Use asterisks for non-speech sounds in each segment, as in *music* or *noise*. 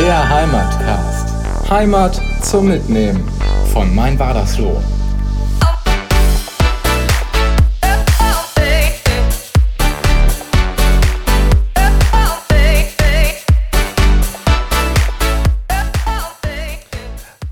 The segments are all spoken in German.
Der Heimatcast. Heimat zum Mitnehmen von Mein Wadersloh.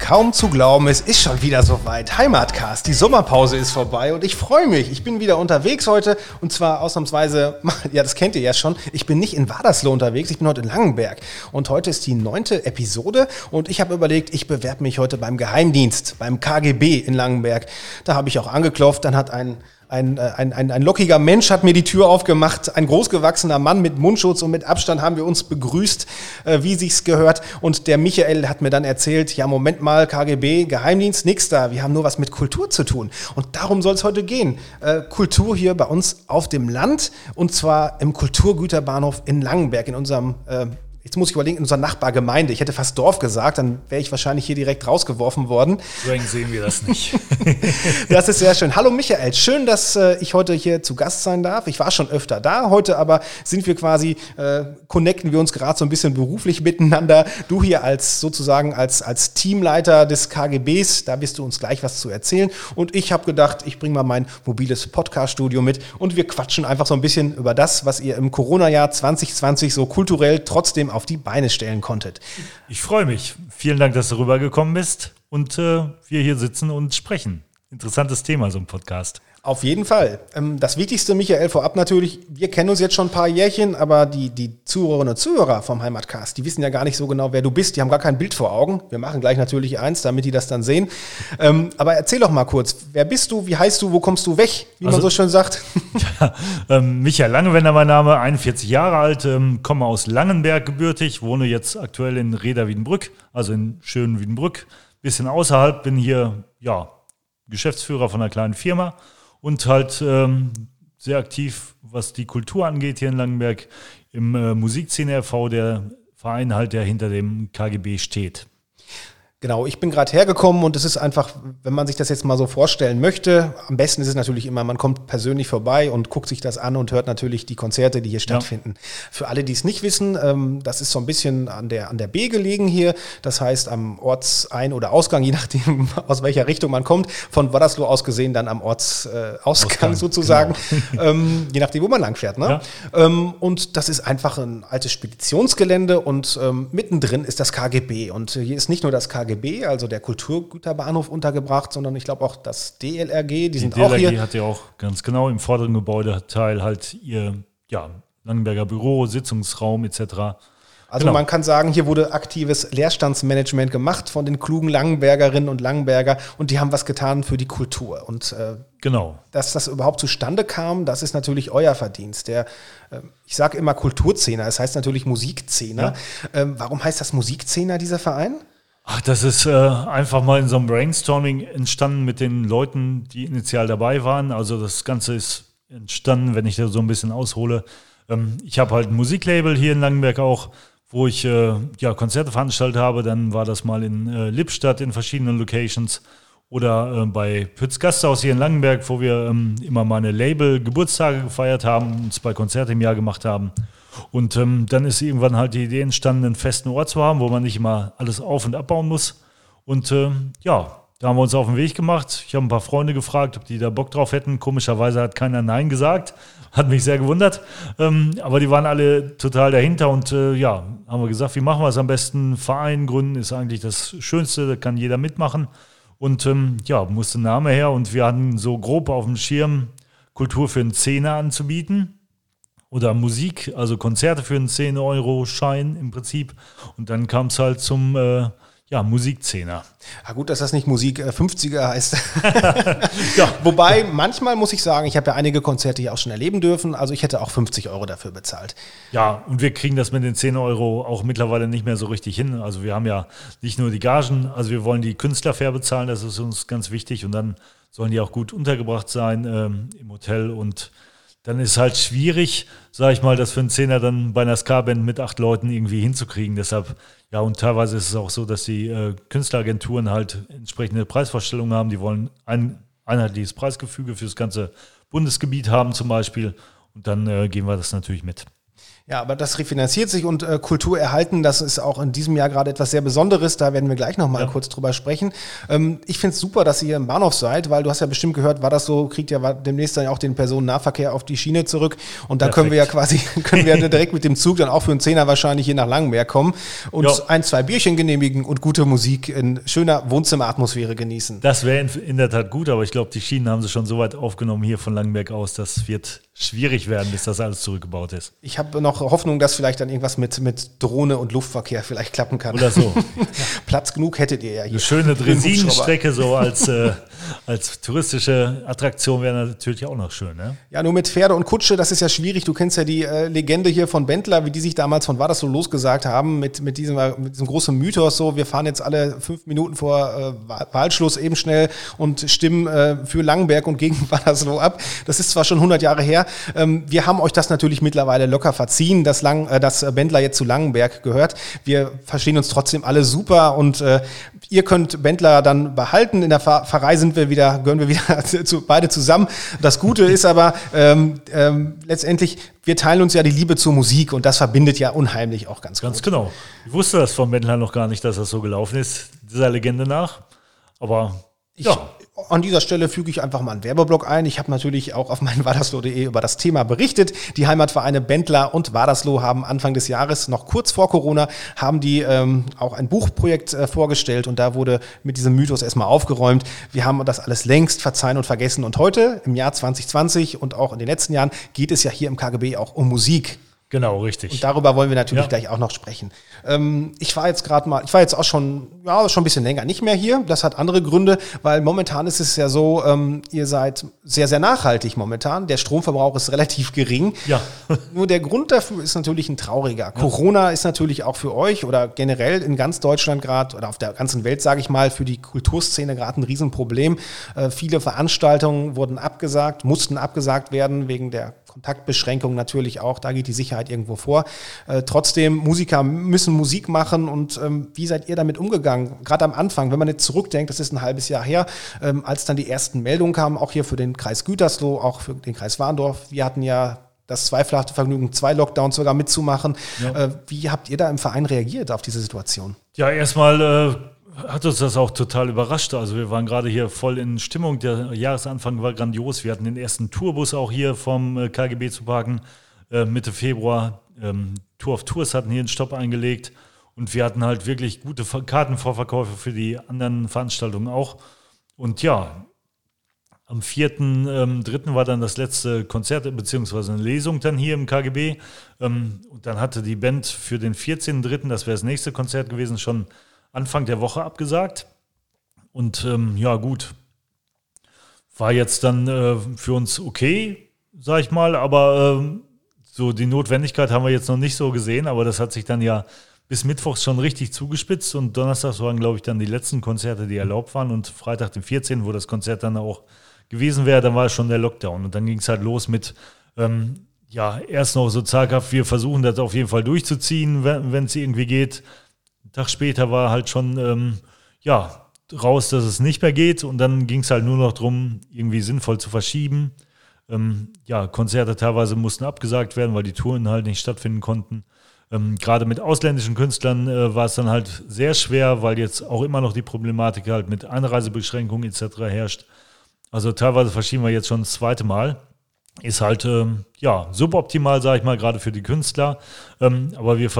Kaum zu glauben, es ist schon wieder soweit. Heimatcast, die Sommerpause ist vorbei und ich freue mich. Ich bin wieder unterwegs heute und zwar ausnahmsweise, *laughs* ja, das kennt ihr ja schon, ich bin nicht in Wadersloh unterwegs, ich bin heute in Langenberg. Und heute ist die neunte Episode und ich habe überlegt, ich bewerbe mich heute beim Geheimdienst, beim KGB in Langenberg. Da habe ich auch angeklopft, dann hat ein ein, äh, ein, ein, ein lockiger Mensch hat mir die Tür aufgemacht. Ein großgewachsener Mann mit Mundschutz und mit Abstand haben wir uns begrüßt, äh, wie sich's gehört. Und der Michael hat mir dann erzählt, ja, Moment mal, KGB, Geheimdienst, nix da. Wir haben nur was mit Kultur zu tun. Und darum soll es heute gehen. Äh, Kultur hier bei uns auf dem Land und zwar im Kulturgüterbahnhof in Langenberg, in unserem äh, Jetzt muss ich überlegen, in unserer Nachbargemeinde, ich hätte fast Dorf gesagt, dann wäre ich wahrscheinlich hier direkt rausgeworfen worden. So eng sehen wir das nicht. *laughs* das ist sehr schön. Hallo Michael, schön, dass äh, ich heute hier zu Gast sein darf. Ich war schon öfter da, heute aber sind wir quasi, äh, connecten wir uns gerade so ein bisschen beruflich miteinander. Du hier als sozusagen als, als Teamleiter des KGBs, da wirst du uns gleich was zu erzählen. Und ich habe gedacht, ich bringe mal mein mobiles Podcast-Studio mit und wir quatschen einfach so ein bisschen über das, was ihr im Corona-Jahr 2020 so kulturell trotzdem auf die Beine stellen konntet. Ich freue mich. Vielen Dank, dass du rübergekommen bist und äh, wir hier sitzen und sprechen. Interessantes Thema, so ein Podcast. Auf jeden Fall. Ähm, das Wichtigste, Michael, vorab natürlich, wir kennen uns jetzt schon ein paar Jährchen, aber die, die Zuhörerinnen und Zuhörer vom Heimatcast, die wissen ja gar nicht so genau, wer du bist. Die haben gar kein Bild vor Augen. Wir machen gleich natürlich eins, damit die das dann sehen. Ähm, aber erzähl doch mal kurz, wer bist du, wie heißt du, wo kommst du weg, wie also, man so schön sagt? *laughs* Ja, ähm, Michael Langewender mein Name, 41 Jahre alt, ähm, komme aus Langenberg gebürtig, wohne jetzt aktuell in Reda-Wiedenbrück, also in schönen Wiedenbrück. Bisschen außerhalb, bin hier, ja, Geschäftsführer von einer kleinen Firma und halt ähm, sehr aktiv, was die Kultur angeht hier in Langenberg im äh, Musikszene e.V., der Verein halt, der hinter dem KGB steht. Genau, ich bin gerade hergekommen und es ist einfach, wenn man sich das jetzt mal so vorstellen möchte, am besten ist es natürlich immer, man kommt persönlich vorbei und guckt sich das an und hört natürlich die Konzerte, die hier stattfinden. Ja. Für alle, die es nicht wissen, ähm, das ist so ein bisschen an der, an der B gelegen hier, das heißt am Ortsein- oder Ausgang, *laughs* je nachdem aus welcher Richtung man kommt, von Wadersloh aus gesehen dann am Ortsausgang äh, sozusagen, genau. *laughs* ähm, je nachdem, wo man langfährt. Ne? Ja. Ähm, und das ist einfach ein altes Speditionsgelände und ähm, mittendrin ist das KGB und hier ist nicht nur das KGB, KGB, also der Kulturgüterbahnhof, untergebracht, sondern ich glaube auch das DLRG, die, die sind DLRG auch hier. Hat ja auch ganz genau im vorderen Gebäudeteil halt ihr ja, Langenberger Büro, Sitzungsraum etc. Also genau. man kann sagen, hier wurde aktives Leerstandsmanagement gemacht von den klugen Langenbergerinnen und Langenberger und die haben was getan für die Kultur. Und äh, genau. dass das überhaupt zustande kam, das ist natürlich euer Verdienst. Der, äh, ich sage immer Kulturzehner, es das heißt natürlich Musikzehner. Ja. Ähm, warum heißt das Musikzehner, dieser Verein? Ach, das ist äh, einfach mal in so einem Brainstorming entstanden mit den Leuten, die initial dabei waren. Also das Ganze ist entstanden, wenn ich da so ein bisschen aushole. Ähm, ich habe halt ein Musiklabel hier in Langenberg auch, wo ich äh, ja, Konzerte veranstaltet habe. Dann war das mal in äh, Lippstadt in verschiedenen Locations oder äh, bei Pütz Gasthaus hier in Langenberg, wo wir ähm, immer meine Label-Geburtstage gefeiert haben und zwei Konzerte im Jahr gemacht haben. Und ähm, dann ist irgendwann halt die Idee entstanden, einen festen Ort zu haben, wo man nicht immer alles auf- und abbauen muss. Und ähm, ja, da haben wir uns auf den Weg gemacht. Ich habe ein paar Freunde gefragt, ob die da Bock drauf hätten. Komischerweise hat keiner Nein gesagt. Hat mich sehr gewundert. Ähm, aber die waren alle total dahinter und äh, ja, haben wir gesagt, wie machen wir es am besten? Verein gründen ist eigentlich das Schönste, da kann jeder mitmachen. Und ähm, ja, musste Name her und wir hatten so grob auf dem Schirm, Kultur für einen Zehner anzubieten oder Musik, also Konzerte für einen 10-Euro-Schein im Prinzip. Und dann kam es halt zum äh, ja, Musikzehner. Ja, gut, dass das nicht Musik äh, 50er heißt. *laughs* ja. Wobei, manchmal muss ich sagen, ich habe ja einige Konzerte hier auch schon erleben dürfen, also ich hätte auch 50 Euro dafür bezahlt. Ja, und wir kriegen das mit den 10 Euro auch mittlerweile nicht mehr so richtig hin. Also wir haben ja nicht nur die Gagen, also wir wollen die Künstler fair bezahlen, das ist uns ganz wichtig. Und dann sollen die auch gut untergebracht sein ähm, im Hotel und dann ist halt schwierig, sage ich mal, das für einen Zehner dann bei einer Ska-Band mit acht Leuten irgendwie hinzukriegen. Deshalb, ja, und teilweise ist es auch so, dass die äh, Künstleragenturen halt entsprechende Preisvorstellungen haben. Die wollen ein einheitliches Preisgefüge für das ganze Bundesgebiet haben zum Beispiel. Und dann äh, gehen wir das natürlich mit. Ja, aber das refinanziert sich und äh, Kultur erhalten, das ist auch in diesem Jahr gerade etwas sehr Besonderes. Da werden wir gleich nochmal ja. kurz drüber sprechen. Ähm, ich finde es super, dass ihr im Bahnhof seid, weil du hast ja bestimmt gehört, war das so, kriegt ja demnächst dann auch den Personennahverkehr auf die Schiene zurück. Und da Perfekt. können wir ja quasi, *laughs* können wir *laughs* direkt mit dem Zug dann auch für einen Zehner wahrscheinlich hier nach Langenberg kommen und ja. ein, zwei Bierchen genehmigen und gute Musik in schöner Wohnzimmeratmosphäre genießen. Das wäre in, in, der Tat gut, aber ich glaube, die Schienen haben sie schon so weit aufgenommen hier von Langenberg aus. Das wird schwierig werden, bis das alles zurückgebaut ist. Ich habe noch Hoffnung, dass vielleicht dann irgendwas mit, mit Drohne und Luftverkehr vielleicht klappen kann. Oder so. *laughs* Platz genug hättet ihr ja hier. Eine schöne Dresinenstrecke so als, *laughs* äh, als touristische Attraktion wäre natürlich auch noch schön. Ne? Ja, nur mit Pferde und Kutsche, das ist ja schwierig. Du kennst ja die äh, Legende hier von Bentler, wie die sich damals von War das so losgesagt haben, mit, mit, diesem, mit diesem großen Mythos so, wir fahren jetzt alle fünf Minuten vor äh, Wahlschluss eben schnell und stimmen äh, für Langenberg und gegen *laughs* War das so ab. Das ist zwar schon 100 Jahre her, ähm, wir haben euch das natürlich mittlerweile locker verziehen, dass, Lang, äh, dass Bendler jetzt zu Langenberg gehört. Wir verstehen uns trotzdem alle super und äh, ihr könnt Bendler dann behalten. In der Pfarrei sind wir wieder, gehören wir wieder *laughs* zu, beide zusammen. Das Gute ist aber ähm, ähm, letztendlich, wir teilen uns ja die Liebe zur Musik und das verbindet ja unheimlich auch ganz, ganz gut. genau. Ich wusste das von Bendler noch gar nicht, dass das so gelaufen ist, dieser Legende nach. Aber ich, ja. An dieser Stelle füge ich einfach mal einen Werbeblock ein. Ich habe natürlich auch auf meinem *laughs* Wadersloh.de über das Thema berichtet. Die Heimatvereine Bendler und Wadersloh haben Anfang des Jahres, noch kurz vor Corona, haben die ähm, auch ein Buchprojekt äh, vorgestellt und da wurde mit diesem Mythos erstmal aufgeräumt. Wir haben das alles längst verzeihen und vergessen und heute, im Jahr 2020 und auch in den letzten Jahren, geht es ja hier im KGB auch um Musik. Genau, richtig. Und darüber wollen wir natürlich ja. gleich auch noch sprechen. Ähm, ich war jetzt gerade mal, ich war jetzt auch schon, ja, schon ein bisschen länger nicht mehr hier. Das hat andere Gründe, weil momentan ist es ja so, ähm, ihr seid sehr, sehr nachhaltig momentan. Der Stromverbrauch ist relativ gering. Ja. *laughs* Nur der Grund dafür ist natürlich ein trauriger. Ja. Corona ist natürlich auch für euch oder generell in ganz Deutschland gerade oder auf der ganzen Welt, sage ich mal, für die Kulturszene gerade ein Riesenproblem. Äh, viele Veranstaltungen wurden abgesagt, mussten abgesagt werden wegen der Kontaktbeschränkung natürlich auch. Da geht die Sicherheit irgendwo vor. Äh, trotzdem, Musiker müssen Musik machen und ähm, wie seid ihr damit umgegangen? Gerade am Anfang, wenn man jetzt zurückdenkt, das ist ein halbes Jahr her, ähm, als dann die ersten Meldungen kamen, auch hier für den Kreis Gütersloh, auch für den Kreis Warndorf. Wir hatten ja das zweifelhafte Vergnügen, zwei Lockdowns sogar mitzumachen. Ja. Äh, wie habt ihr da im Verein reagiert auf diese Situation? Ja, erstmal äh, hat uns das auch total überrascht. Also wir waren gerade hier voll in Stimmung. Der Jahresanfang war grandios. Wir hatten den ersten Tourbus auch hier vom äh, KGB zu parken. Äh, Mitte Februar. Ähm, Tour of Tours hatten hier einen Stopp eingelegt und wir hatten halt wirklich gute Kartenvorverkäufe für die anderen Veranstaltungen auch. Und ja, am 4.3. Ähm, war dann das letzte Konzert beziehungsweise eine Lesung dann hier im KGB. Ähm, und dann hatte die Band für den 14.3., das wäre das nächste Konzert gewesen, schon Anfang der Woche abgesagt. Und ähm, ja, gut, war jetzt dann äh, für uns okay, sag ich mal, aber ähm, so, die Notwendigkeit haben wir jetzt noch nicht so gesehen, aber das hat sich dann ja bis Mittwochs schon richtig zugespitzt und Donnerstags waren, glaube ich, dann die letzten Konzerte, die erlaubt waren und Freitag, den 14., wo das Konzert dann auch gewesen wäre, dann war schon der Lockdown und dann ging es halt los mit, ähm, ja, erst noch so zaghaft, wir versuchen das auf jeden Fall durchzuziehen, wenn es irgendwie geht. Einen Tag später war halt schon, ähm, ja, raus, dass es nicht mehr geht und dann ging es halt nur noch darum, irgendwie sinnvoll zu verschieben. Ähm, ja, Konzerte teilweise mussten abgesagt werden, weil die Touren halt nicht stattfinden konnten. Ähm, Gerade mit ausländischen Künstlern äh, war es dann halt sehr schwer, weil jetzt auch immer noch die Problematik halt mit Einreisebeschränkungen etc. herrscht. Also teilweise verschieben wir jetzt schon das zweite Mal. Ist halt ähm, ja suboptimal, sage ich mal, gerade für die Künstler. Ähm, aber wir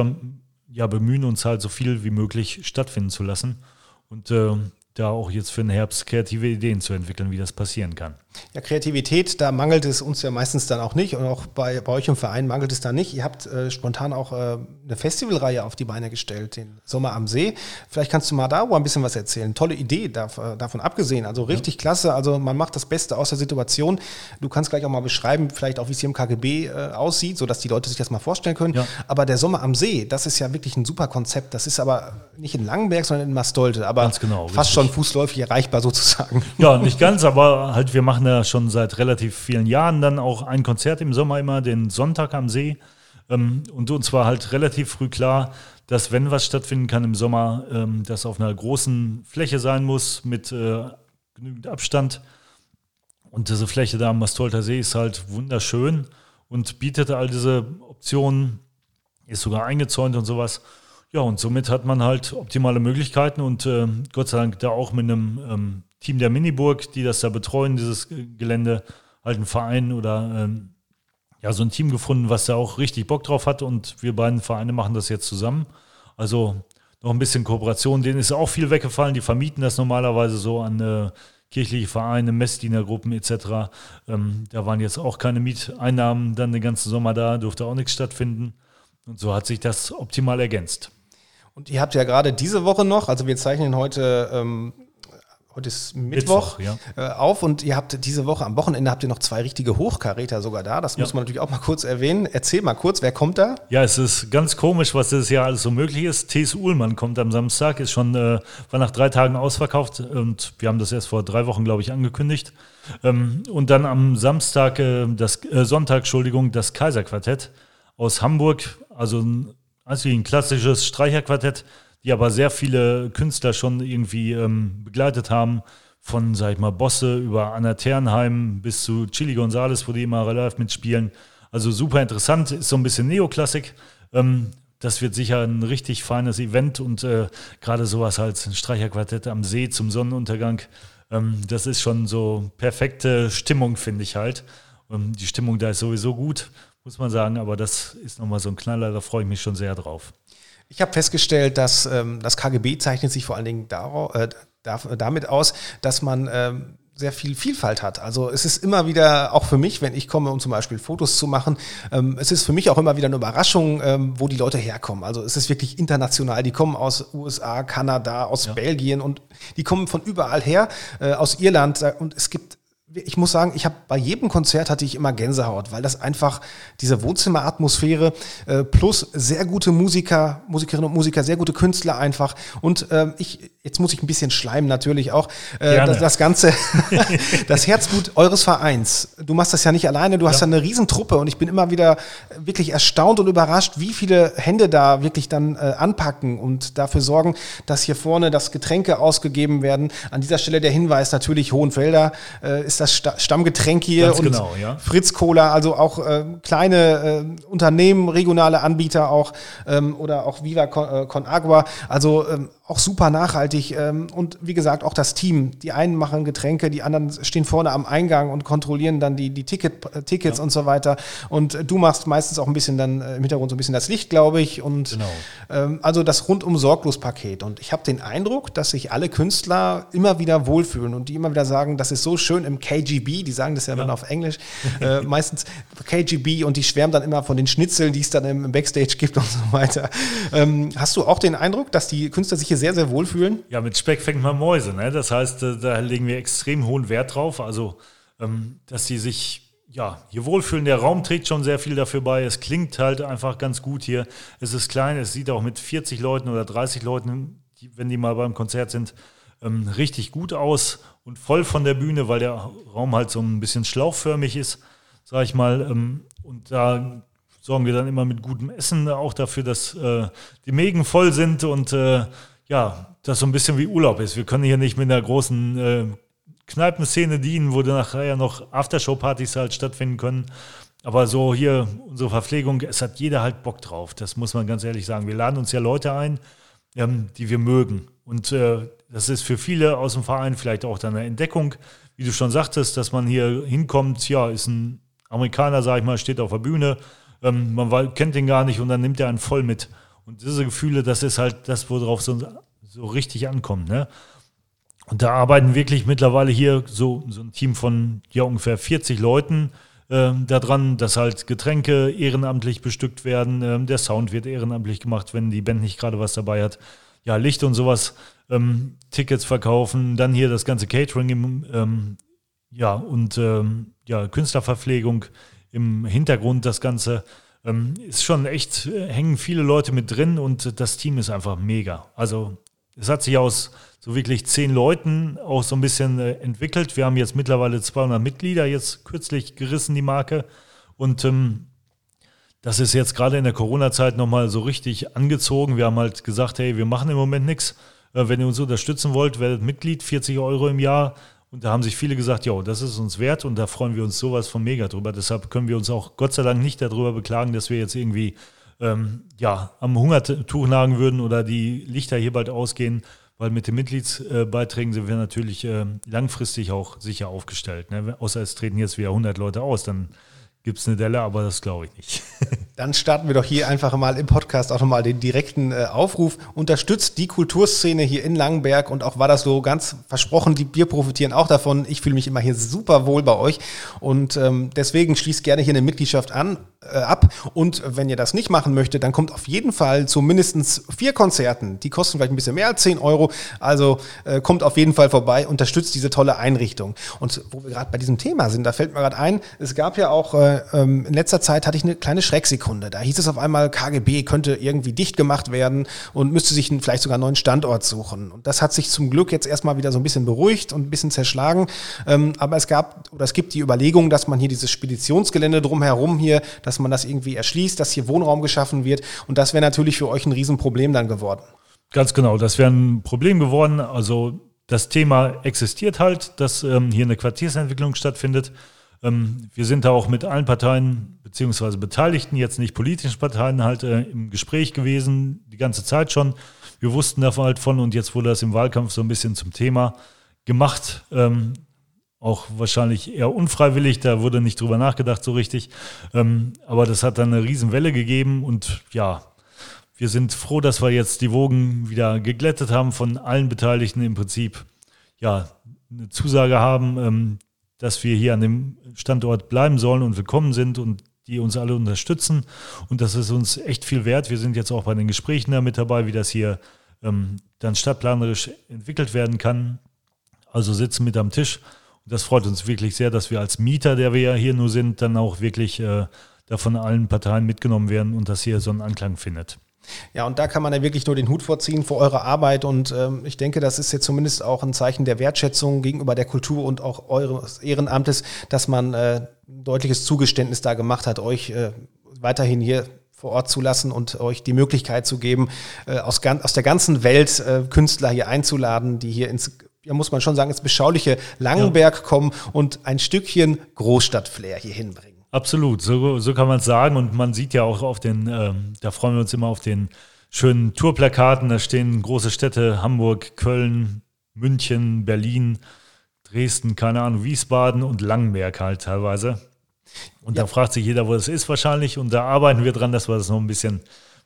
ja, bemühen uns halt so viel wie möglich stattfinden zu lassen. Und äh, da auch jetzt für den Herbst kreative Ideen zu entwickeln, wie das passieren kann. Ja, Kreativität, da mangelt es uns ja meistens dann auch nicht und auch bei, bei euch im Verein mangelt es da nicht. Ihr habt äh, spontan auch äh, eine Festivalreihe auf die Beine gestellt, den Sommer am See. Vielleicht kannst du mal da ein bisschen was erzählen. Tolle Idee darf, äh, davon abgesehen. Also richtig ja. klasse. Also man macht das Beste aus der Situation. Du kannst gleich auch mal beschreiben, vielleicht auch wie es hier im KGB äh, aussieht, sodass die Leute sich das mal vorstellen können. Ja. Aber der Sommer am See, das ist ja wirklich ein super Konzept. Das ist aber nicht in Langenberg, sondern in Mastolte. Aber genau, fast richtig. schon fußläufig erreichbar sozusagen. Ja, nicht ganz, aber halt wir machen ja schon seit relativ vielen Jahren dann auch ein Konzert im Sommer immer, den Sonntag am See. Ähm, und uns war halt relativ früh klar, dass wenn was stattfinden kann im Sommer, ähm, das auf einer großen Fläche sein muss mit äh, genügend Abstand. Und diese Fläche da am Mastolter See ist halt wunderschön und bietet all diese Optionen, ist sogar eingezäunt und sowas. Ja, und somit hat man halt optimale Möglichkeiten und äh, Gott sei Dank da auch mit einem ähm, Team der Miniburg, die das da betreuen, dieses Gelände, halt ein Verein oder ähm, ja, so ein Team gefunden, was da auch richtig Bock drauf hat und wir beiden Vereine machen das jetzt zusammen. Also noch ein bisschen Kooperation, denen ist auch viel weggefallen, die vermieten das normalerweise so an äh, kirchliche Vereine, Messdienergruppen etc. Ähm, da waren jetzt auch keine Mieteinnahmen dann den ganzen Sommer da, durfte auch nichts stattfinden. Und so hat sich das optimal ergänzt. Und ihr habt ja gerade diese Woche noch, also wir zeichnen heute ähm, Heute ist Mittwoch, Mittwoch ja. äh, auf und ihr habt diese Woche am Wochenende habt ihr noch zwei richtige Hochkaräter sogar da. Das ja. muss man natürlich auch mal kurz erwähnen. Erzähl mal kurz, wer kommt da? Ja, es ist ganz komisch, was dieses Jahr alles so möglich ist. T.S. Uhlmann kommt am Samstag, ist schon, äh, war nach drei Tagen ausverkauft und wir haben das erst vor drei Wochen, glaube ich, angekündigt. Ähm, und dann am Samstag, äh, das äh, Sonntag, Entschuldigung, das Kaiserquartett aus Hamburg, also ein, also ein klassisches Streicherquartett die aber sehr viele Künstler schon irgendwie ähm, begleitet haben. Von, sag ich mal, Bosse über Anna Ternheim bis zu Chili Gonzales, wo die immer live mitspielen. Also super interessant, ist so ein bisschen Neoklassik. Ähm, das wird sicher ein richtig feines Event und äh, gerade sowas als ein Streicherquartett am See zum Sonnenuntergang, ähm, das ist schon so perfekte Stimmung, finde ich halt. Ähm, die Stimmung da ist sowieso gut, muss man sagen, aber das ist nochmal so ein Knaller, da freue ich mich schon sehr drauf. Ich habe festgestellt, dass ähm, das KGB zeichnet sich vor allen Dingen darauf, äh, damit aus, dass man ähm, sehr viel Vielfalt hat. Also es ist immer wieder, auch für mich, wenn ich komme, um zum Beispiel Fotos zu machen, ähm, es ist für mich auch immer wieder eine Überraschung, ähm, wo die Leute herkommen. Also es ist wirklich international. Die kommen aus USA, Kanada, aus ja. Belgien und die kommen von überall her, äh, aus Irland. Und es gibt ich muss sagen, ich habe bei jedem Konzert hatte ich immer Gänsehaut, weil das einfach diese Wohnzimmeratmosphäre äh, plus sehr gute Musiker, Musikerinnen und Musiker, sehr gute Künstler einfach. Und ähm, ich jetzt muss ich ein bisschen schleimen natürlich auch äh, das, das, ganze *laughs* das Herzblut eures Vereins. Du machst das ja nicht alleine, du hast ja eine Riesentruppe und ich bin immer wieder wirklich erstaunt und überrascht, wie viele Hände da wirklich dann äh, anpacken und dafür sorgen, dass hier vorne das Getränke ausgegeben werden. An dieser Stelle der Hinweis natürlich Hohenfelder äh, ist das Stammgetränk hier Ganz und genau, ja. Fritz Cola, also auch äh, kleine äh, Unternehmen, regionale Anbieter auch ähm, oder auch Viva Con, äh, Con Agua, also ähm, auch super nachhaltig ähm, und wie gesagt auch das Team. Die einen machen Getränke, die anderen stehen vorne am Eingang und kontrollieren dann die, die Ticket, äh, Tickets ja. und so weiter. Und du machst meistens auch ein bisschen dann äh, im Hintergrund so ein bisschen das Licht, glaube ich. Und genau. ähm, also das rundum sorglos Paket. Und ich habe den Eindruck, dass sich alle Künstler immer wieder wohlfühlen und die immer wieder sagen, das ist so schön im KGB, die sagen das ja, ja. dann auf Englisch, äh, *laughs* meistens KGB und die schwärmen dann immer von den Schnitzeln, die es dann im Backstage gibt und so weiter. Ähm, hast du auch den Eindruck, dass die Künstler sich hier sehr, sehr wohlfühlen? Ja, mit Speck fängt man Mäuse. Ne? Das heißt, äh, da legen wir extrem hohen Wert drauf. Also, ähm, dass sie sich ja, hier wohlfühlen. Der Raum trägt schon sehr viel dafür bei. Es klingt halt einfach ganz gut hier. Es ist klein, es sieht auch mit 40 Leuten oder 30 Leuten, wenn die mal beim Konzert sind, ähm, richtig gut aus und voll von der Bühne, weil der Raum halt so ein bisschen schlauchförmig ist, sag ich mal. Ähm, und da sorgen wir dann immer mit gutem Essen auch dafür, dass äh, die Mägen voll sind und äh, ja, das so ein bisschen wie Urlaub ist. Wir können hier nicht mit einer großen äh, Kneipenszene dienen, wo dann nachher noch Aftershow-Partys halt stattfinden können. Aber so hier unsere Verpflegung, es hat jeder halt Bock drauf. Das muss man ganz ehrlich sagen. Wir laden uns ja Leute ein, ähm, die wir mögen. Und äh, das ist für viele aus dem Verein vielleicht auch dann eine Entdeckung. Wie du schon sagtest, dass man hier hinkommt, ja, ist ein Amerikaner, sag ich mal, steht auf der Bühne, ähm, man kennt den gar nicht und dann nimmt er einen voll mit. Und diese Gefühle, das ist halt das, worauf so, so richtig ankommt. Ne? Und da arbeiten wirklich mittlerweile hier so, so ein Team von ja ungefähr 40 Leuten äh, daran, dass halt Getränke ehrenamtlich bestückt werden. Ähm, der Sound wird ehrenamtlich gemacht, wenn die Band nicht gerade was dabei hat. Ja, Licht und sowas, ähm, Tickets verkaufen, dann hier das ganze Catering im, ähm, ja, und ähm, ja, Künstlerverpflegung im Hintergrund, das Ganze. Ähm, ist schon echt, äh, hängen viele Leute mit drin und das Team ist einfach mega. Also es hat sich aus so wirklich zehn Leuten auch so ein bisschen äh, entwickelt. Wir haben jetzt mittlerweile 200 Mitglieder, jetzt kürzlich gerissen die Marke. Und ähm, das ist jetzt gerade in der Corona-Zeit nochmal so richtig angezogen. Wir haben halt gesagt, hey, wir machen im Moment nichts. Äh, wenn ihr uns unterstützen wollt, werdet Mitglied, 40 Euro im Jahr. Und da haben sich viele gesagt, ja, das ist uns wert und da freuen wir uns sowas von mega drüber. Deshalb können wir uns auch Gott sei Dank nicht darüber beklagen, dass wir jetzt irgendwie ähm, ja, am Hungertuch nagen würden oder die Lichter hier bald ausgehen, weil mit den Mitgliedsbeiträgen sind wir natürlich äh, langfristig auch sicher aufgestellt. Ne? Außer es treten jetzt wieder 100 Leute aus, dann gibt es eine Delle, aber das glaube ich nicht. *laughs* Dann starten wir doch hier einfach mal im Podcast auch nochmal den direkten äh, Aufruf. Unterstützt die Kulturszene hier in Langenberg und auch war das so ganz versprochen, die Bier profitieren auch davon. Ich fühle mich immer hier super wohl bei euch und ähm, deswegen schließt gerne hier eine Mitgliedschaft an, äh, ab. Und wenn ihr das nicht machen möchtet, dann kommt auf jeden Fall zu mindestens vier Konzerten. Die kosten vielleicht ein bisschen mehr als 10 Euro. Also äh, kommt auf jeden Fall vorbei, unterstützt diese tolle Einrichtung. Und wo wir gerade bei diesem Thema sind, da fällt mir gerade ein, es gab ja auch äh, ähm, in letzter Zeit hatte ich eine kleine Schrecksekunde Sekunde. Da hieß es auf einmal, KGB könnte irgendwie dicht gemacht werden und müsste sich vielleicht sogar einen neuen Standort suchen. Und das hat sich zum Glück jetzt erstmal wieder so ein bisschen beruhigt und ein bisschen zerschlagen. Ähm, aber es gab oder es gibt die Überlegung, dass man hier dieses Speditionsgelände drumherum hier, dass man das irgendwie erschließt, dass hier Wohnraum geschaffen wird. Und das wäre natürlich für euch ein Riesenproblem dann geworden. Ganz genau, das wäre ein Problem geworden. Also das Thema existiert halt, dass ähm, hier eine Quartiersentwicklung stattfindet. Ähm, wir sind da auch mit allen Parteien beziehungsweise Beteiligten, jetzt nicht politischen Parteien, halt äh, im Gespräch gewesen, die ganze Zeit schon. Wir wussten davon halt von und jetzt wurde das im Wahlkampf so ein bisschen zum Thema gemacht. Ähm, auch wahrscheinlich eher unfreiwillig, da wurde nicht drüber nachgedacht so richtig. Ähm, aber das hat dann eine Riesenwelle gegeben und ja, wir sind froh, dass wir jetzt die Wogen wieder geglättet haben von allen Beteiligten im Prinzip. Ja, eine Zusage haben, ähm, dass wir hier an dem Standort bleiben sollen und willkommen sind und die uns alle unterstützen. Und das ist uns echt viel wert. Wir sind jetzt auch bei den Gesprächen da mit dabei, wie das hier ähm, dann stadtplanerisch entwickelt werden kann. Also sitzen mit am Tisch. Und das freut uns wirklich sehr, dass wir als Mieter, der wir ja hier nur sind, dann auch wirklich äh, da von allen Parteien mitgenommen werden und das hier so einen Anklang findet. Ja, und da kann man ja wirklich nur den Hut vorziehen für eure Arbeit. Und ähm, ich denke, das ist jetzt zumindest auch ein Zeichen der Wertschätzung gegenüber der Kultur und auch eures Ehrenamtes, dass man äh, ein deutliches Zugeständnis da gemacht hat, euch äh, weiterhin hier vor Ort zu lassen und euch die Möglichkeit zu geben, äh, aus, aus der ganzen Welt äh, Künstler hier einzuladen, die hier ins ja, muss man schon sagen, ins beschauliche Langenberg ja. kommen und ein Stückchen Großstadtflair hier hinbringen. Absolut, so, so kann man es sagen. Und man sieht ja auch auf den, ähm, da freuen wir uns immer auf den schönen Tourplakaten. Da stehen große Städte, Hamburg, Köln, München, Berlin, Dresden, keine Ahnung, Wiesbaden und Langenberg halt teilweise. Und ja. da fragt sich jeder, wo das ist wahrscheinlich. Und da arbeiten wir dran, dass wir das noch ein bisschen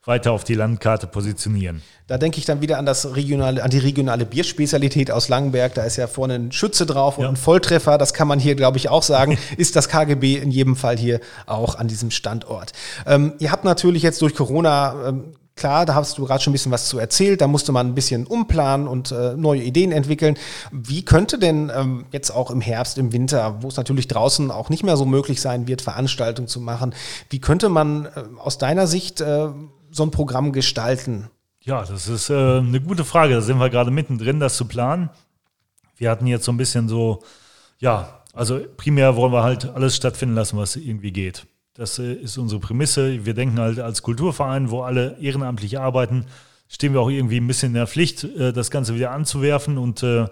weiter auf die Landkarte positionieren. Da denke ich dann wieder an das regionale, an die regionale Bierspezialität aus Langenberg. Da ist ja vorne ein Schütze drauf und ja. ein Volltreffer. Das kann man hier, glaube ich, auch sagen. *laughs* ist das KGB in jedem Fall hier auch an diesem Standort. Ähm, ihr habt natürlich jetzt durch Corona ähm, Klar, da hast du gerade schon ein bisschen was zu erzählt, da musste man ein bisschen umplanen und äh, neue Ideen entwickeln. Wie könnte denn ähm, jetzt auch im Herbst, im Winter, wo es natürlich draußen auch nicht mehr so möglich sein wird, Veranstaltungen zu machen, wie könnte man äh, aus deiner Sicht äh, so ein Programm gestalten? Ja, das ist äh, eine gute Frage. Da sind wir gerade mittendrin, das zu planen. Wir hatten jetzt so ein bisschen so, ja, also primär wollen wir halt alles stattfinden lassen, was irgendwie geht. Das äh, ist unsere Prämisse. Wir denken halt als Kulturverein, wo alle ehrenamtlich arbeiten, stehen wir auch irgendwie ein bisschen in der Pflicht, äh, das Ganze wieder anzuwerfen und äh,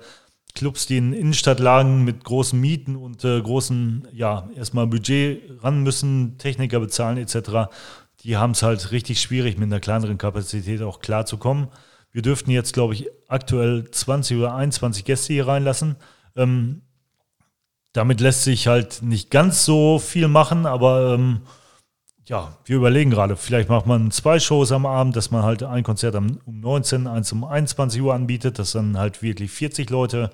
Clubs, die in Innenstadtlagen mit großen Mieten und äh, großen, ja, erstmal Budget ran müssen, Techniker bezahlen etc., die haben es halt richtig schwierig, mit einer kleineren Kapazität auch klarzukommen. Wir dürften jetzt, glaube ich, aktuell 20 oder 21 Gäste hier reinlassen. Ähm, damit lässt sich halt nicht ganz so viel machen, aber ähm, ja, wir überlegen gerade, vielleicht macht man zwei Shows am Abend, dass man halt ein Konzert um 19, eins um 21 Uhr anbietet, dass dann halt wirklich 40 Leute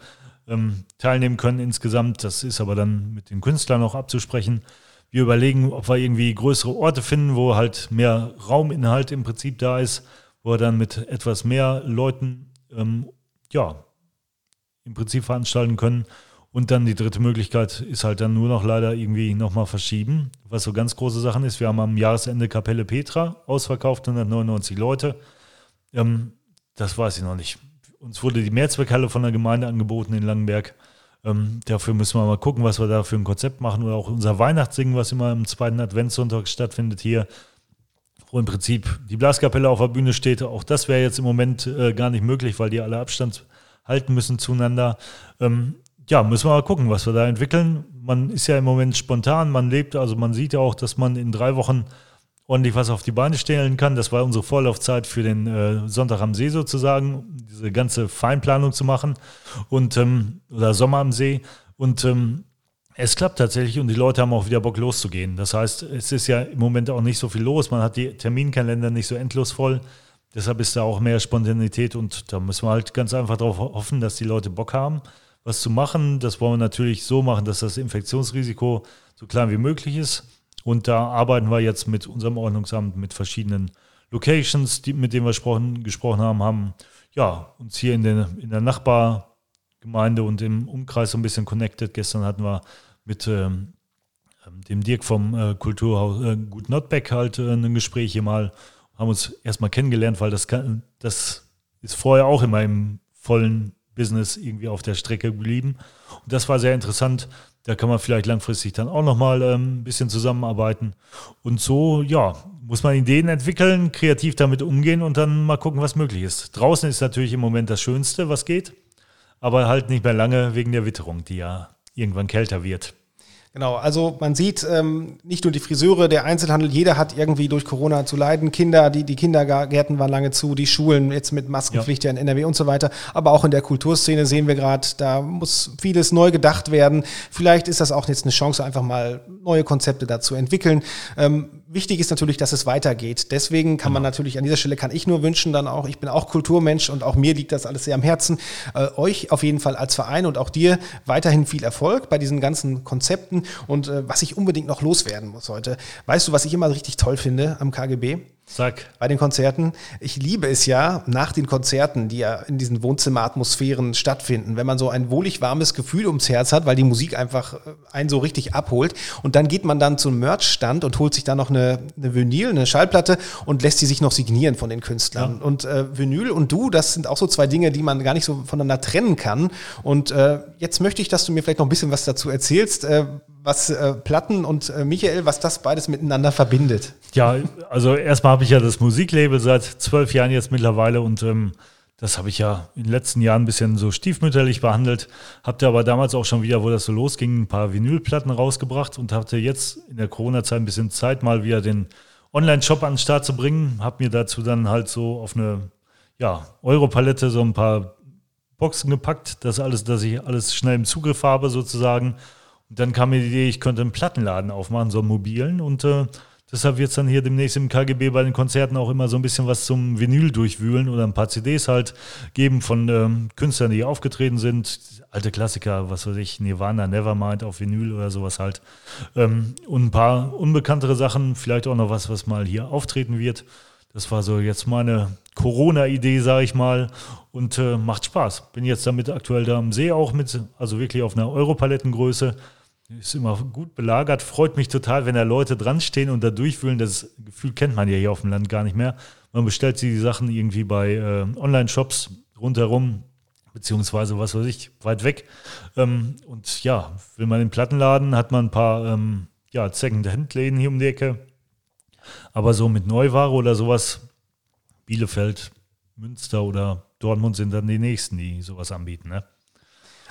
ähm, teilnehmen können insgesamt. Das ist aber dann mit den Künstlern noch abzusprechen wir überlegen, ob wir irgendwie größere Orte finden, wo halt mehr Rauminhalt im Prinzip da ist, wo wir dann mit etwas mehr Leuten ähm, ja, im Prinzip veranstalten können. Und dann die dritte Möglichkeit ist halt dann nur noch leider irgendwie nochmal verschieben, was so ganz große Sachen ist. Wir haben am Jahresende Kapelle Petra ausverkauft, 199 Leute. Ähm, das weiß ich noch nicht. Uns wurde die Mehrzweckhalle von der Gemeinde angeboten in Langenberg. Ähm, dafür müssen wir mal gucken, was wir da für ein Konzept machen. Oder auch unser Weihnachtssingen, was immer am zweiten Adventssonntag stattfindet hier, wo im Prinzip die Blaskapelle auf der Bühne steht. Auch das wäre jetzt im Moment äh, gar nicht möglich, weil die alle Abstand halten müssen zueinander. Ähm, ja, müssen wir mal gucken, was wir da entwickeln. Man ist ja im Moment spontan, man lebt, also man sieht ja auch, dass man in drei Wochen ordentlich was auf die Beine stellen kann. Das war unsere Vorlaufzeit für den äh, Sonntag am See sozusagen, diese ganze Feinplanung zu machen und ähm, oder Sommer am See. Und ähm, es klappt tatsächlich und die Leute haben auch wieder Bock loszugehen. Das heißt, es ist ja im Moment auch nicht so viel los. Man hat die Terminkalender nicht so endlos voll. Deshalb ist da auch mehr Spontanität und da müssen wir halt ganz einfach darauf hoffen, dass die Leute Bock haben, was zu machen. Das wollen wir natürlich so machen, dass das Infektionsrisiko so klein wie möglich ist. Und da arbeiten wir jetzt mit unserem Ordnungsamt, mit verschiedenen Locations, die, mit denen wir gesprochen, gesprochen haben, haben ja, uns hier in, den, in der Nachbargemeinde und im Umkreis so ein bisschen connected. Gestern hatten wir mit ähm, dem Dirk vom äh, Kulturhaus äh, Gut Notbeck halt äh, ein Gespräch hier mal, haben uns erstmal kennengelernt, weil das, kann, das ist vorher auch immer im vollen Business irgendwie auf der Strecke geblieben. Und das war sehr interessant, da kann man vielleicht langfristig dann auch nochmal ähm, ein bisschen zusammenarbeiten. Und so, ja, muss man Ideen entwickeln, kreativ damit umgehen und dann mal gucken, was möglich ist. Draußen ist natürlich im Moment das Schönste, was geht, aber halt nicht mehr lange wegen der Witterung, die ja irgendwann kälter wird. Genau, also man sieht ähm, nicht nur die Friseure, der Einzelhandel, jeder hat irgendwie durch Corona zu leiden. Kinder, die, die Kindergärten waren lange zu, die Schulen jetzt mit Maskenpflicht ja. in NRW und so weiter. Aber auch in der Kulturszene sehen wir gerade, da muss vieles neu gedacht werden. Vielleicht ist das auch jetzt eine Chance, einfach mal neue Konzepte dazu entwickeln. Ähm, wichtig ist natürlich, dass es weitergeht. Deswegen kann man genau. natürlich an dieser Stelle, kann ich nur wünschen, dann auch, ich bin auch Kulturmensch und auch mir liegt das alles sehr am Herzen, äh, euch auf jeden Fall als Verein und auch dir weiterhin viel Erfolg bei diesen ganzen Konzepten. Und äh, was ich unbedingt noch loswerden muss heute, weißt du, was ich immer richtig toll finde am KGB? Sag. Bei den Konzerten. Ich liebe es ja, nach den Konzerten, die ja in diesen Wohnzimmeratmosphären stattfinden, wenn man so ein wohlig warmes Gefühl ums Herz hat, weil die Musik einfach äh, einen so richtig abholt. Und dann geht man dann zum Merchstand und holt sich dann noch eine, eine Vinyl, eine Schallplatte und lässt die sich noch signieren von den Künstlern. Ja. Und äh, Vinyl und du, das sind auch so zwei Dinge, die man gar nicht so voneinander trennen kann. Und äh, jetzt möchte ich, dass du mir vielleicht noch ein bisschen was dazu erzählst. Äh, was äh, Platten und äh, Michael, was das beides miteinander verbindet. Ja, also erstmal habe ich ja das Musiklabel seit zwölf Jahren jetzt mittlerweile und ähm, das habe ich ja in den letzten Jahren ein bisschen so stiefmütterlich behandelt. Hatte aber damals auch schon wieder, wo das so losging, ein paar Vinylplatten rausgebracht und hatte jetzt in der Corona-Zeit ein bisschen Zeit, mal wieder den Online-Shop an den Start zu bringen. Habe mir dazu dann halt so auf eine ja, Europalette so ein paar Boxen gepackt, das alles, dass ich alles schnell im Zugriff habe sozusagen und dann kam mir die Idee, ich könnte einen Plattenladen aufmachen, so einen mobilen. Und äh, deshalb wird es dann hier demnächst im KGB bei den Konzerten auch immer so ein bisschen was zum Vinyl durchwühlen oder ein paar CDs halt geben von ähm, Künstlern, die aufgetreten sind. Alte Klassiker, was weiß ich, Nirvana, Nevermind auf Vinyl oder sowas halt. Ähm, und ein paar unbekanntere Sachen, vielleicht auch noch was, was mal hier auftreten wird. Das war so jetzt meine Corona-Idee, sage ich mal, und äh, macht Spaß. Bin jetzt damit aktuell da am See auch mit, also wirklich auf einer Europalettengröße. Ist immer gut belagert, freut mich total, wenn da Leute dran stehen und da durchfühlen. Das Gefühl kennt man ja hier auf dem Land gar nicht mehr. Man bestellt sich die Sachen irgendwie bei äh, Online-Shops rundherum, beziehungsweise was weiß ich, weit weg. Ähm, und ja, will man den Plattenladen, hat man ein paar ähm, ja, Second-Hand-Läden hier um die Ecke. Aber so mit Neuware oder sowas, Bielefeld, Münster oder Dortmund sind dann die nächsten, die sowas anbieten. Ne?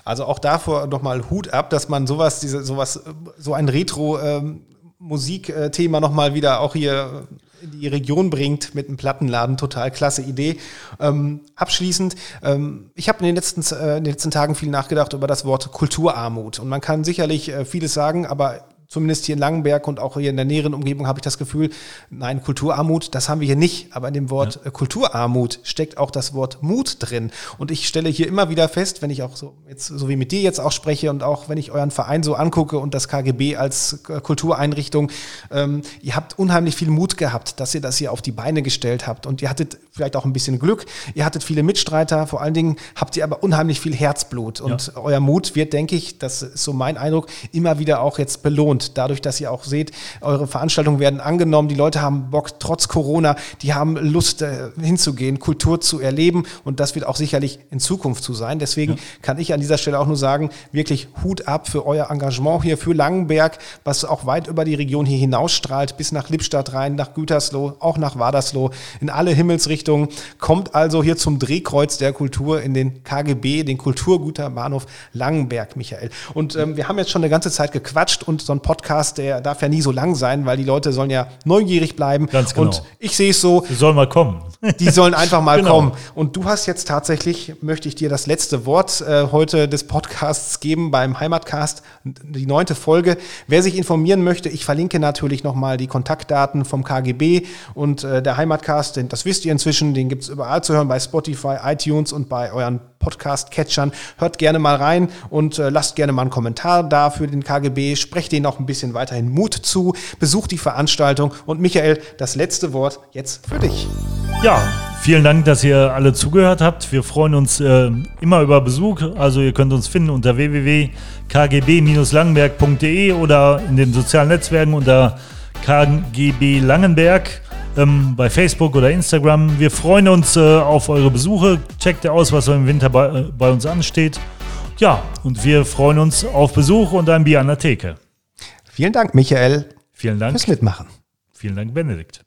Also auch davor nochmal Hut ab, dass man sowas, diese, sowas, so ein Retro-Musikthema ähm, nochmal wieder auch hier in die Region bringt mit einem Plattenladen. Total klasse Idee. Ähm, abschließend, ähm, ich habe in, den letzten, äh, in den letzten Tagen viel nachgedacht über das Wort Kulturarmut. Und man kann sicherlich äh, vieles sagen, aber zumindest hier in Langenberg und auch hier in der näheren Umgebung habe ich das Gefühl, nein, Kulturarmut, das haben wir hier nicht. Aber in dem Wort ja. Äh, Kulturarmut steckt auch das Wort Mut drin. Und ich stelle hier immer wieder fest, wenn ich auch so jetzt, so wie mit dir jetzt auch spreche und auch wenn ich euren Verein so angucke und das KGB als äh, Kultureinrichtung, ähm, ihr habt unheimlich viel Mut gehabt, dass ihr das hier auf die Beine gestellt habt. Und ihr hattet vielleicht auch ein bisschen Glück. Ihr hattet viele Mitstreiter. Vor allen Dingen habt ihr aber unheimlich viel Herzblut. Und ja. euer Mut wird, denke ich, das ist so mein Eindruck, immer wieder auch jetzt belohnt dadurch, dass ihr auch seht, eure Veranstaltungen werden angenommen, die Leute haben Bock trotz Corona, die haben Lust äh, hinzugehen, Kultur zu erleben und das wird auch sicherlich in Zukunft zu sein. Deswegen ja. kann ich an dieser Stelle auch nur sagen, wirklich Hut ab für euer Engagement hier für Langenberg, was auch weit über die Region hier hinausstrahlt, bis nach Lippstadt rein, nach Gütersloh, auch nach Wadersloh, in alle Himmelsrichtungen. Kommt also hier zum Drehkreuz der Kultur in den KGB, den Kulturgüterbahnhof Langenberg, Michael. Und ähm, wir haben jetzt schon eine ganze Zeit gequatscht und so ein Podcast, der darf ja nie so lang sein, weil die Leute sollen ja neugierig bleiben. Ganz genau. Und ich sehe es so, Die sollen mal kommen. *laughs* die sollen einfach mal Genau. kommen. Und du hast jetzt tatsächlich, möchte ich dir das letzte Wort äh, heute des Podcasts geben beim Heimatcast, die neunte Folge. Wer sich informieren möchte, ich verlinke natürlich nochmal die Kontaktdaten vom KGB und äh, der Heimatcast, denn das wisst ihr inzwischen, den gibt es überall zu hören, bei Spotify, iTunes und bei euren Podcast-Catchern. Hört gerne mal rein und äh, lasst gerne mal einen Kommentar da für den KGB. Sprecht denen auch ein bisschen weiterhin Mut zu. Besucht die Veranstaltung. Und Michael, das letzte Wort jetzt für dich. Ja, vielen Dank, dass ihr alle zugehört habt. Wir freuen uns äh, immer über Besuch. Also ihr könnt uns finden unter www.kgb-langenberg.de oder in den sozialen Netzwerken unter KGB Langenberg ähm, bei Facebook oder Instagram. Wir freuen uns äh, auf eure Besuche. Checkt aus, was im Winter bei, äh, bei uns ansteht. Ja, und wir freuen uns auf Besuch und ein Bier an der Theke. Vielen Dank, Michael, Vielen Dank. fürs Mitmachen. Vielen Dank, Benedikt.